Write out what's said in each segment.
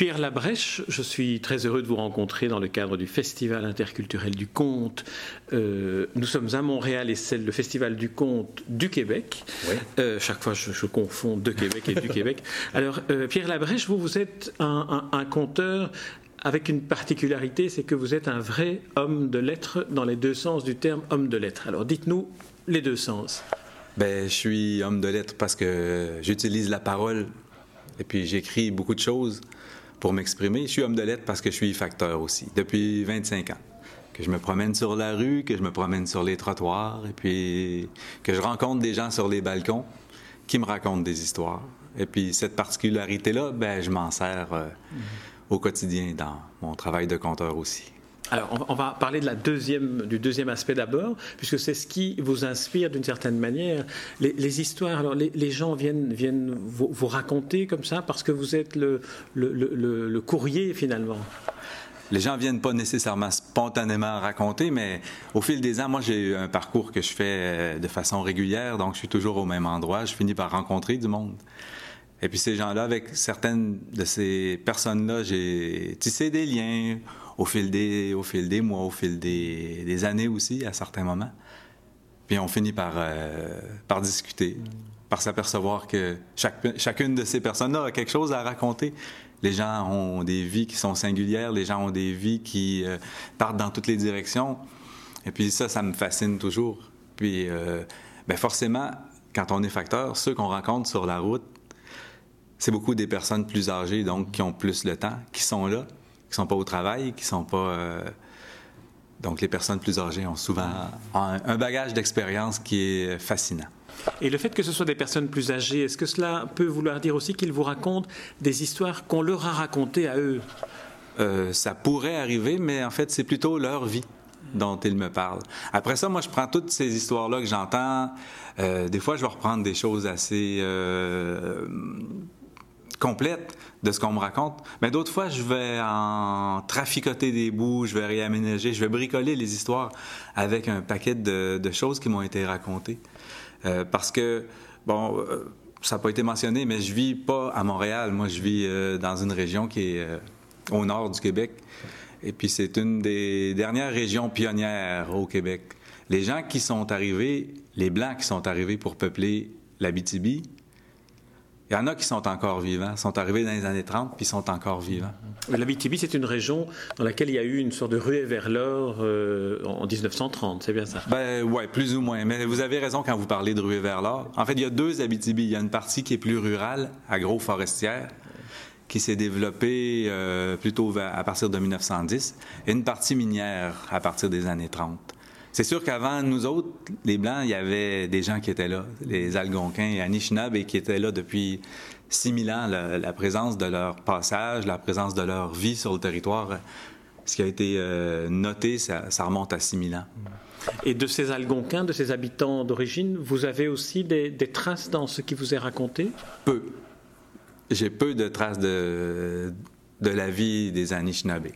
Pierre Labrèche, je suis très heureux de vous rencontrer dans le cadre du Festival interculturel du conte. Euh, nous sommes à Montréal et c'est le Festival du conte du Québec. Euh, chaque fois, je, confonds de Québec et du Québec. Alors, euh, Pierre Labrèche, vous, vous êtes un, un conteur avec une particularité, c'est que vous êtes un vrai homme de lettres dans les deux sens du terme homme de lettres. Alors, dites-nous les deux sens. Ben, je suis homme de lettres parce que j'utilise la parole et puis j'écris beaucoup de choses pour m'exprimer. Je suis homme de lettres parce que je suis facteur aussi, depuis 25 ans. Que je me promène sur la rue, que je me promène sur les trottoirs, et puis que je rencontre des gens sur les balcons qui me racontent des histoires. Et puis cette particularité-là, ben, je m'en sers euh, au quotidien dans mon travail de compteur aussi. Alors, on va parler du deuxième aspect d'abord, puisque c'est ce qui vous inspire d'une certaine manière. Les, histoires, alors les, gens viennent, viennent vous, raconter comme ça parce que vous êtes le, le, courrier finalement. Les gens viennent pas nécessairement spontanément raconter, mais au fil des ans, moi j'ai eu un parcours que je fais euh, de façon régulière, donc je suis toujours au même endroit, je finis par rencontrer du monde. Et puis ces gens-là, avec certaines de ces personnes-là, j'ai tissé des liens au fil des, au fil des mois, au fil des, années aussi, à certains moments. Puis on finit par, euh, par discuter, par s'apercevoir que chaque, chacune de ces personnes-là a quelque chose à raconter. Les gens ont des vies qui sont singulières, les gens ont des vies qui euh, partent dans toutes les directions. Et puis ça, ça me fascine toujours. Puis, euh, ben forcément, quand on est facteur, ceux qu'on rencontre sur la route, c'est beaucoup des personnes plus âgées, donc qui ont plus le temps, qui sont là, qui sont pas au travail, qui sont pas. Euh, donc, les personnes plus âgées ont souvent un, bagage d'expérience qui est fascinant. Et le fait que ce soit des personnes plus âgées, est-ce que cela peut vouloir dire aussi qu'ils vous racontent des histoires qu'on leur a racontées à eux? Euh, Ça pourrait arriver, mais en fait, c'est plutôt leur vie dont ils me parlent. Après ça, moi, je prends toutes ces histoires-là que j'entends. Euh, des fois, je vais reprendre des choses assez complètes de ce qu'on me raconte. Mais d'autres fois, je vais en traficoter des bouts, je vais réaménager, je vais bricoler les histoires avec un paquet de, choses qui m'ont été racontées. Euh, parce que, bon, euh, ça n'a pas été mentionné, mais je vis pas à Montréal. Moi, je vis euh, dans une région qui est au nord du Québec. Et puis, c'est une des dernières régions pionnières au Québec. Les gens qui sont arrivés, les Blancs qui sont arrivés pour peupler l'Abitibi, il y en a qui sont encore vivants, sont arrivés dans les années 30 puis sont encore vivants. L'Abitibi, c'est une région dans laquelle il y a eu une sorte de ruée vers l'or euh, en 1930, c'est bien ça? Ben ouais, plus ou moins. Mais vous avez raison quand vous parlez de ruée vers l'or. En fait, il y a deux Abitibi. Il y a une partie qui est plus rurale, agro-forestière, qui s'est développée euh, plutôt à partir de 1910, et une partie minière à partir des années 30. C'est sûr qu'avant nous autres, les Blancs, il y avait des gens qui étaient là, les Algonquins et Anishinaabe, qui étaient là depuis 6000 ans. La, présence de leur passage, la présence de leur vie sur le territoire, ce qui a été euh, noté, ça, remonte à 6000 ans. Et de ces Algonquins, de ces habitants d'origine, vous avez aussi des, traces dans ce qui vous est raconté? Peu. J'ai peu de traces de, de la vie des Anishinaabe.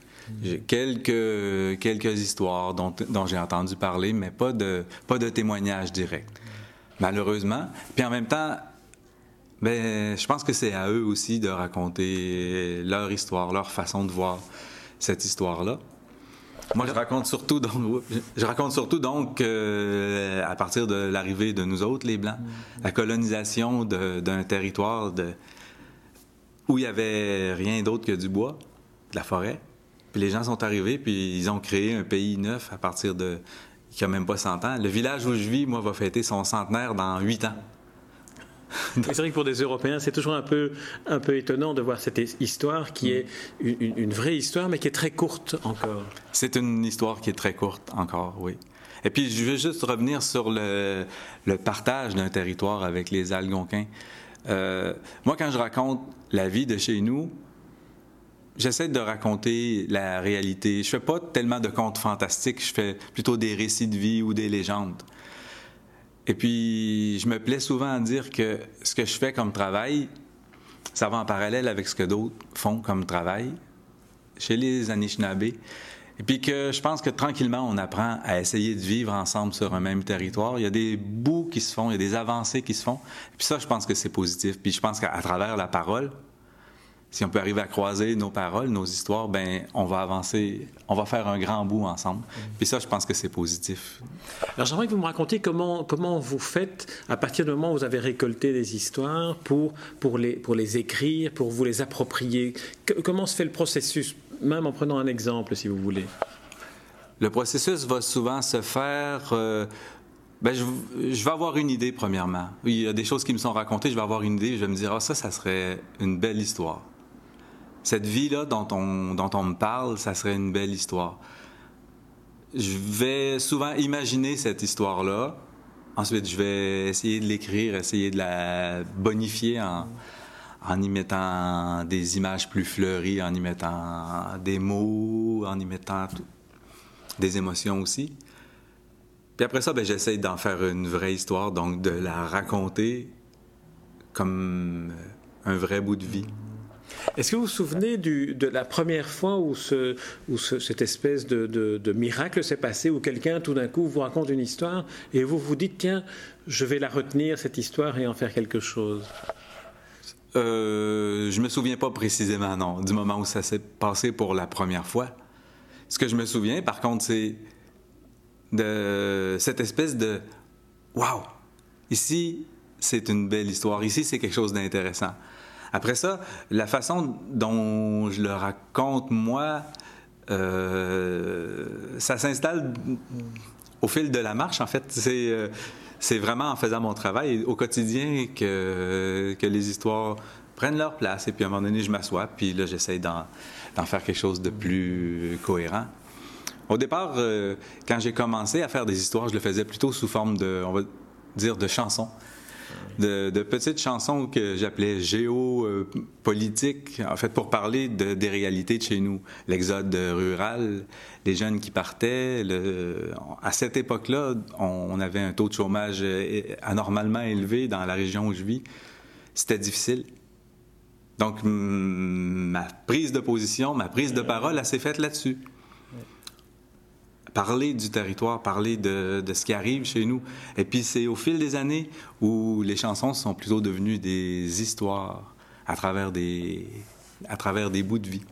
J'ai quelques, quelques histoires dont, j'ai entendu parler, mais pas de, pas de témoignages directs, malheureusement. Puis en même temps, ben, je pense que c'est à eux aussi de raconter leur histoire, leur façon de voir cette histoire-là. Moi, je raconte surtout donc, je raconte surtout donc euh, à partir de l'arrivée de nous autres, les Blancs, la colonisation d'un territoire de, où il n'y avait rien d'autre que du bois, de la forêt. Puis les gens sont arrivés, puis ils ont créé un pays neuf à partir de. qui a même pas 100 ans. Le village où je vis, moi, va fêter son centenaire dans 8 ans. c'est vrai que pour des Européens, c'est toujours un peu, un peu étonnant de voir cette histoire qui est une, vraie histoire, mais qui est très courte encore. C'est une histoire qui est très courte encore, oui. Et puis, je veux juste revenir sur le, le partage d'un territoire avec les Algonquins. Euh, moi, quand je raconte la vie de chez nous, j'essaie de raconter la réalité. Je fais pas tellement de contes fantastiques, je fais plutôt des récits de vie ou des légendes. Et puis, je me plais souvent à dire que ce que je fais comme travail, ça va en parallèle avec ce que d'autres font comme travail chez les Anishinaabe. Et puis que je pense que tranquillement, on apprend à essayer de vivre ensemble sur un même territoire. Il y a des bouts qui se font, il y a des avancées qui se font. Et puis ça, je pense que c'est positif. Puis je pense qu'à travers la parole, si on peut arriver à croiser nos paroles, nos histoires, ben on va avancer, on va faire un grand bout ensemble. Mm. Puis ça, je pense que c'est positif. Alors j'aimerais que vous me racontiez comment, comment vous faites à partir du moment où vous avez récolté des histoires pour, pour, les, pour les écrire, pour vous les approprier. comment se fait le processus, même en prenant un exemple si vous voulez Le processus va souvent se faire... Euh, ben, je, je, vais avoir une idée, premièrement. Il y a des choses qui me sont racontées, je vais avoir une idée, je vais me dire, ah, ça, ça serait une belle histoire cette vie-là dont on, me parle, ça serait une belle histoire. Je vais souvent imaginer cette histoire-là. Ensuite, je vais essayer de l'écrire, essayer de la bonifier en, en y mettant des images plus fleuries, en y mettant des mots, en y mettant des émotions aussi. Puis après ça, ben, j'essaie d'en faire une vraie histoire, donc de la raconter comme un vrai bout de vie. Est-ce que vous vous souvenez de la première fois où, cette espèce de, miracle s'est passé, où quelqu'un tout d'un coup vous raconte une histoire et vous vous dites, tiens, je vais la retenir, cette histoire, et en faire quelque chose? Euh, Je me souviens pas précisément, non, du moment où ça s'est passé pour la première fois. Ce que je me souviens, par contre, c'est de cette espèce de Waouh! Ici, c'est une belle histoire. Ici, c'est quelque chose d'intéressant. Après ça, la façon dont je le raconte, moi, euh, ça s'installe au fil de la marche, en fait. C'est, euh, vraiment en faisant mon travail au quotidien que, que les histoires prennent leur place. Et puis à un moment donné, je m'assois, puis là, j'essaie d'en, faire quelque chose de plus cohérent. Au départ, euh, quand j'ai commencé à faire des histoires, je le faisais plutôt sous forme de, on va dire, de chansons de, petites chansons que j'appelais géopolitiques, en fait, pour parler de, des réalités de chez nous. L'exode rural, les jeunes qui partaient. à cette époque-là, on, avait un taux de chômage anormalement élevé dans la région où je vis. C'était difficile. Donc, ma prise de position, ma prise de parole, elle s'est faite là-dessus parler du territoire, parler de, ce qui arrive chez nous. Et puis c'est au fil des années où les chansons sont plutôt devenues des histoires à travers des, à travers des bouts de vie.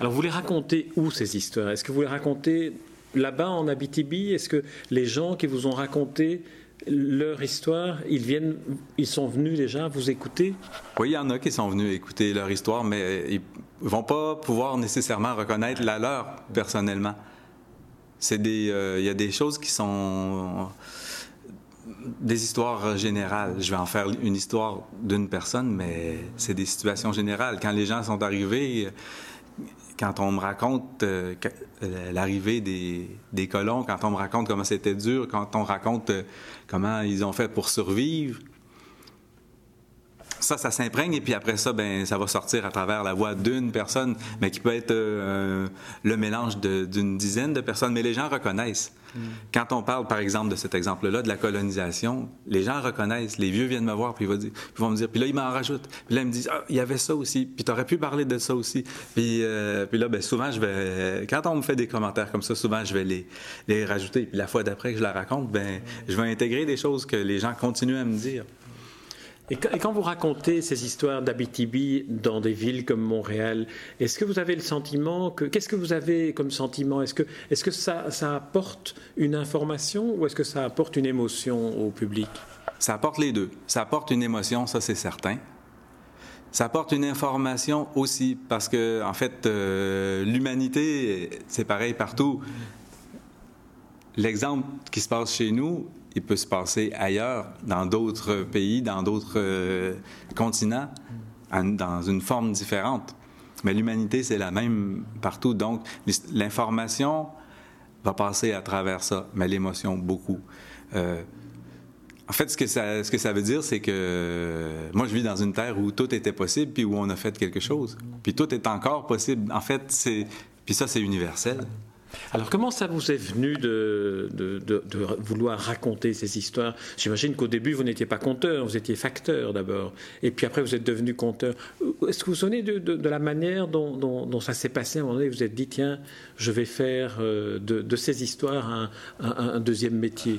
Alors vous les racontez où ces histoires? Est-ce que vous les racontez là-bas en Abitibi? Est-ce que les gens qui vous ont raconté leur histoire, ils viennent, ils sont venus déjà vous écouter? Oui, il y en a qui sont venus écouter leur histoire, mais ils vont pas pouvoir nécessairement reconnaître la leur personnellement. C'est des, euh, il y a des choses qui sont des histoires générales. Je vais en faire une histoire d'une personne, mais c'est des situations générales. Quand les gens sont arrivés, quand on me raconte euh, l'arrivée des, colons, quand on me raconte comment c'était dur, quand on raconte euh, comment ils ont fait pour survivre, ça, ça s'imprègne et puis après ça, ben, ça va sortir à travers la voix d'une personne, mais qui peut être euh, le mélange d'une dizaine de personnes. Mais les gens reconnaissent. Mm. Quand on parle, par exemple, de cet exemple-là, de la colonisation, les gens reconnaissent. Les vieux viennent me voir, puis ils vont, me dire, puis là, ils m'en rajoutent. Puis là, ils me disent, ah, il y avait ça aussi, puis tu aurais pu parler de ça aussi. Puis, euh, puis là, ben, souvent, je vais, quand on me fait des commentaires comme ça, souvent, je vais les, les rajouter. Puis la fois d'après que je la raconte, ben, je vais intégrer des choses que les gens continuent à me dire. Et quand vous racontez ces histoires d'Abitibi dans des villes comme Montréal, est-ce que vous avez le sentiment que qu'est-ce que vous avez comme sentiment? Est-ce que est-ce que ça, apporte une information ou est-ce que ça apporte une émotion au public? Ça apporte les deux. Ça apporte une émotion, ça c'est certain. Ça apporte une information aussi parce que en fait euh, l'humanité c'est pareil partout. L'exemple qui se passe chez nous, il peut se passer ailleurs, dans d'autres pays, dans d'autres euh, continents, dans une forme différente. Mais l'humanité, c'est la même partout. Donc, l'information va passer à travers ça, mais l'émotion, beaucoup. Euh, en fait, ce que ça, veut dire, c'est que moi, je vis dans une terre où tout était possible, puis où on a fait quelque chose. Puis tout est encore possible. En fait. Puis ça, c'est universel. Alors comment ça vous est venu de, vouloir raconter ces histoires? J'imagine qu'au début, vous n'étiez pas conteur, vous étiez facteur d'abord, et puis après, vous êtes devenu conteur. Est-ce que vous vous souvenez de, la manière dont, ça s'est passé? À un moment donné Vous vous êtes dit, tiens, je vais faire euh, de, ces histoires un, deuxième métier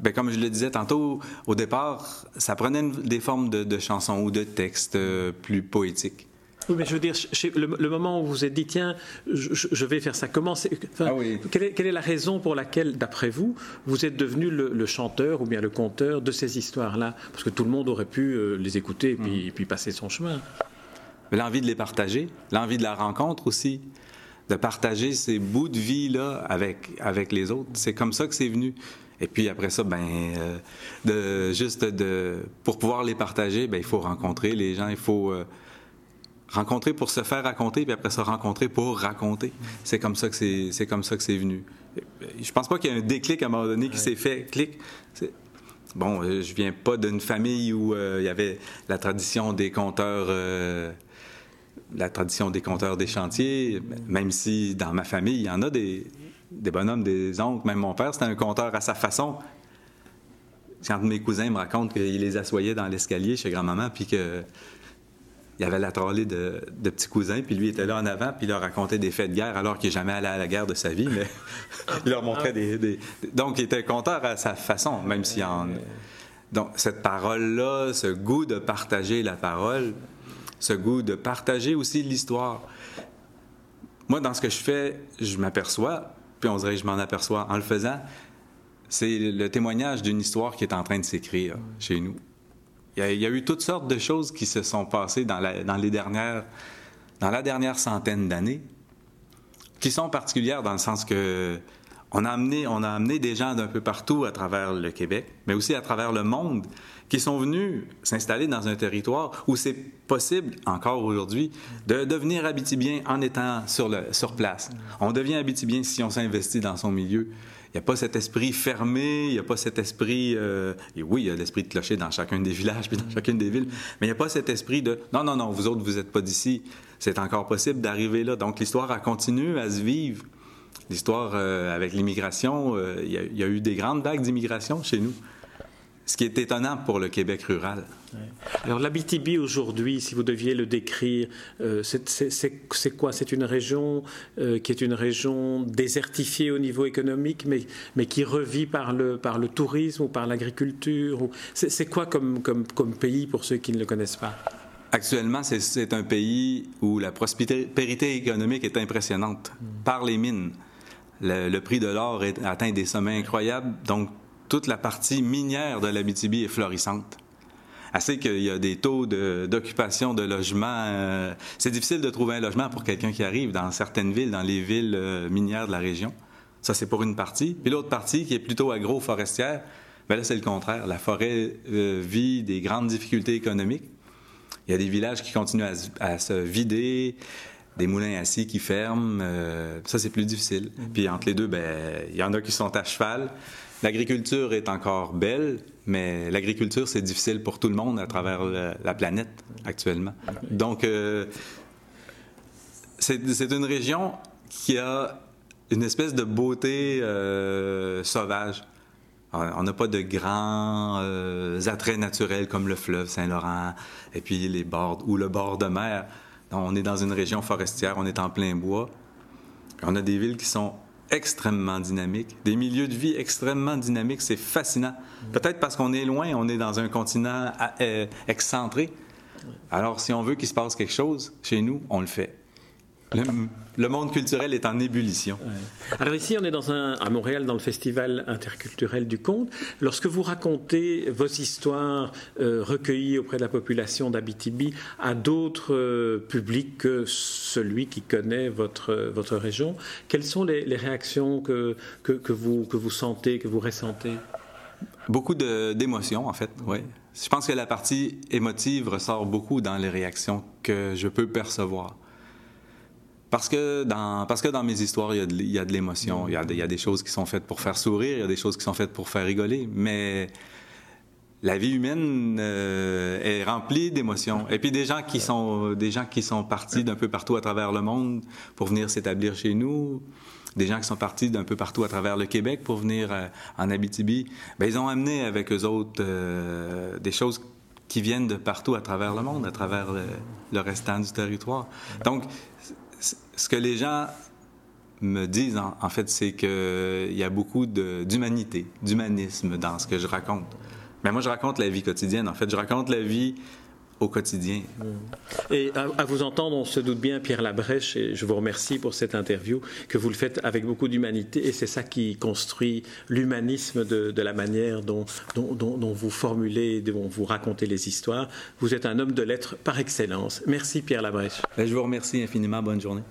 Bien, comme je le disais tantôt, au départ, ça prenait des formes de, chansons ou de textes euh, plus poétiques. Oui, mais je veux dire, le, moment où vous vous êtes dit, tiens, je, vais faire ça, comment ah quelle, est, quelle, est, la raison pour laquelle, d'après vous, vous êtes devenu le, chanteur ou bien le conteur de ces histoires-là? Parce que tout le monde aurait pu euh, les écouter et puis, mm. puis passer son chemin. L'envie de les partager, l'envie de la rencontre aussi, de partager ces bouts de vie-là avec, avec les autres. C'est comme ça que c'est venu. Et puis après ça, ben, euh, de, juste de, pour pouvoir les partager, ben, il faut rencontrer les gens, il faut euh, rencontrer pour se faire raconter, puis après ça, rencontrer pour raconter. C'est comme ça que c'est, comme ça que c'est venu. Je pense pas qu'il y ait un déclic à un moment donné qui s'est fait. Clic. Bon, euh, je viens pas d'une famille où il y avait la tradition des conteurs la tradition des compteurs des chantiers, même si dans ma famille, il y en a des, des bonhommes, des oncles, même mon père, c'était un compteur à sa façon. Quand mes cousins me racontent qu'il les assoyait dans l'escalier chez grand-maman, puis que il avait la trollée de, petits cousins, puis lui était là en avant, puis il leur racontait des faits de guerre alors qu'il n'est jamais allé à la guerre de sa vie, mais il leur montrait des, Donc, il était compteur à sa façon, même s'il en... Donc, cette parole-là, ce goût de partager la parole, ce goût de partager aussi l'histoire. Moi, dans ce que je fais, je m'aperçois, puis on dirait que je m'en aperçois en le faisant, c'est le témoignage d'une histoire qui est en train de s'écrire chez nous. Il y, a, eu toutes sortes de choses qui se sont passées dans la, les dernières, dans la dernière centaine d'années, qui sont particulières dans le sens que on a amené, on a amené des gens d'un peu partout à travers le Québec, mais aussi à travers le monde, qui sont venus s'installer dans un territoire où c'est possible, encore aujourd'hui, de devenir habitibien en étant sur, le, sur place. On devient habitibien si on s'investit dans son milieu. Il n'y a pas cet esprit fermé, il n'y a pas cet esprit... Euh, et oui, il y a l'esprit de clocher dans chacun des villages puis dans chacune des villes, mais il n'y a pas cet esprit de « non, non, non, vous autres, vous n'êtes pas d'ici, c'est encore possible d'arriver là ». Donc l'histoire a continué à se vivre l'histoire euh, avec l'immigration, euh, il y, a eu des grandes vagues d'immigration chez nous. Ce qui est étonnant pour le Québec rural. Alors l'Abitibi aujourd'hui, si vous deviez le décrire, euh, c'est quoi? C'est une région qui est une région désertifiée au niveau économique, mais, mais qui revit par le, par le tourisme ou par l'agriculture C'est quoi comme, comme, comme pays pour ceux qui ne le connaissent pas? Actuellement, c'est un pays où la prospérité économique est impressionnante par les mines. Le, prix de l'or atteint des sommets incroyables, donc toute la partie minière de l'Abitibi est florissante. Assez qu'il y a des taux d'occupation de, logements. Euh, c'est difficile de trouver un logement pour quelqu'un qui arrive dans certaines villes, dans les villes euh, minières de la région. Ça, c'est pour une partie. Puis l'autre partie, qui est plutôt agro-forestière, bien là, c'est le contraire. La forêt euh, vit des grandes difficultés économiques. Il y a des villages qui continuent à se vider des moulins assis qui ferment, ça c'est plus difficile. Mm. Puis entre les deux, ben il y en a qui sont à cheval. L'agriculture est encore belle, mais l'agriculture c'est difficile pour tout le monde à travers la, planète actuellement. Donc euh, c'est une région qui a une espèce de beauté euh, sauvage. On n'a pas de grands attraits naturels comme le fleuve Saint-Laurent et puis les bords ou le bord de mer. On est dans une région forestière, on est en plein bois. On a des villes qui sont extrêmement dynamiques, des milieux de vie extrêmement dynamiques. C'est fascinant. Peut-être parce qu'on est loin, on est dans un continent euh, excentré. Alors, si on veut qu'il se passe quelque chose chez nous, on le fait. Le, monde culturel est en ébullition. Alors ici, on est dans un, à Montréal, dans le Festival interculturel du conte. Lorsque vous racontez vos histoires euh, recueillies auprès de la population d'Abitibi à d'autres euh, publics que celui qui connaît votre, votre région, quelles sont les, réactions que, que, vous, que vous sentez, que vous ressentez? Beaucoup d'émotions, en fait, oui. Je pense que la partie émotive ressort beaucoup dans les réactions que je peux percevoir. Parce que dans, parce que dans mes histoires, il y a de, l'émotion. Il, il, y a des choses qui sont faites pour faire sourire, il y a des choses qui sont faites pour faire rigoler. Mais la vie humaine euh, est remplie d'émotions. Et puis des gens qui sont, des gens qui sont partis d'un peu partout à travers le monde pour venir s'établir chez nous, des gens qui sont partis d'un peu partout à travers le Québec pour venir euh, en Abitibi, ben, ils ont amené avec eux autres euh, des choses qui viennent de partout à travers le monde, à travers le, le restant du territoire. Donc, ce que les gens me disent, en, fait, c'est qu'il y a beaucoup d'humanité, d'humanisme dans ce que je raconte. Mais moi, je raconte la vie quotidienne. En fait, je raconte la vie au quotidien. Et à, vous entendre, on se doute bien, Pierre Labrèche, et je vous remercie pour cette interview, que vous le faites avec beaucoup d'humanité, et c'est ça qui construit l'humanisme de, la manière dont, dont, vous formulez, dont vous racontez les histoires. Vous êtes un homme de lettres par excellence. Merci, Pierre Labrèche. Ben, je vous remercie infiniment. Bonne journée.